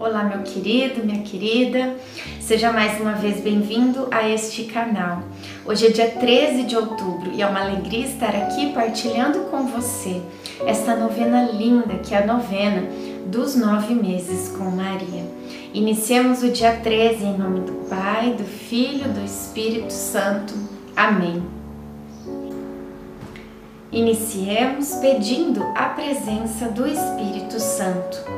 Olá, meu querido, minha querida, seja mais uma vez bem-vindo a este canal. Hoje é dia 13 de outubro e é uma alegria estar aqui partilhando com você esta novena linda que é a novena dos nove meses com Maria. Iniciemos o dia 13 em nome do Pai, do Filho do Espírito Santo. Amém. Iniciemos pedindo a presença do Espírito Santo.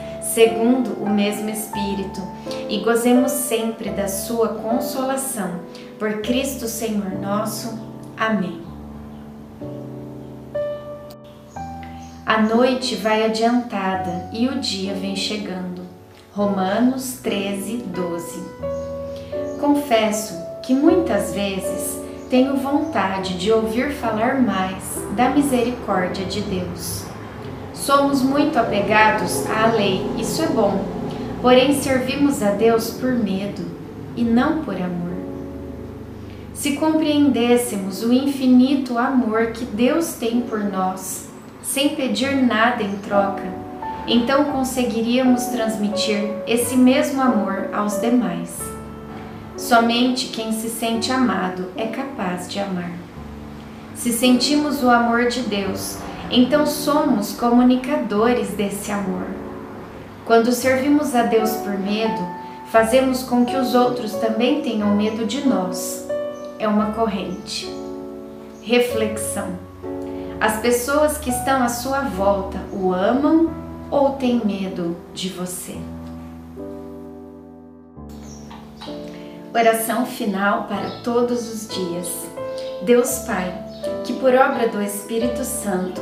segundo o mesmo Espírito, e gozemos sempre da Sua consolação. Por Cristo Senhor nosso. Amém. A noite vai adiantada e o dia vem chegando. Romanos 13, 12. Confesso que muitas vezes tenho vontade de ouvir falar mais da misericórdia de Deus Somos muito apegados à lei, isso é bom, porém servimos a Deus por medo e não por amor. Se compreendêssemos o infinito amor que Deus tem por nós, sem pedir nada em troca, então conseguiríamos transmitir esse mesmo amor aos demais. Somente quem se sente amado é capaz de amar. Se sentimos o amor de Deus, então somos comunicadores desse amor. Quando servimos a Deus por medo, fazemos com que os outros também tenham medo de nós. É uma corrente. Reflexão: As pessoas que estão à sua volta o amam ou têm medo de você? Oração final para todos os dias. Deus Pai, que por obra do Espírito Santo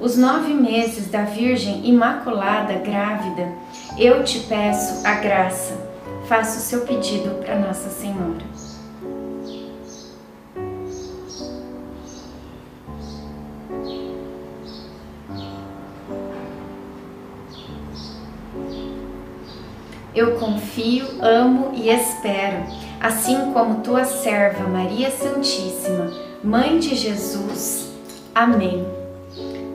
os nove meses da Virgem Imaculada grávida, eu te peço a graça. Faça o seu pedido para Nossa Senhora. Eu confio, amo e espero, assim como tua serva Maria Santíssima, Mãe de Jesus. Amém.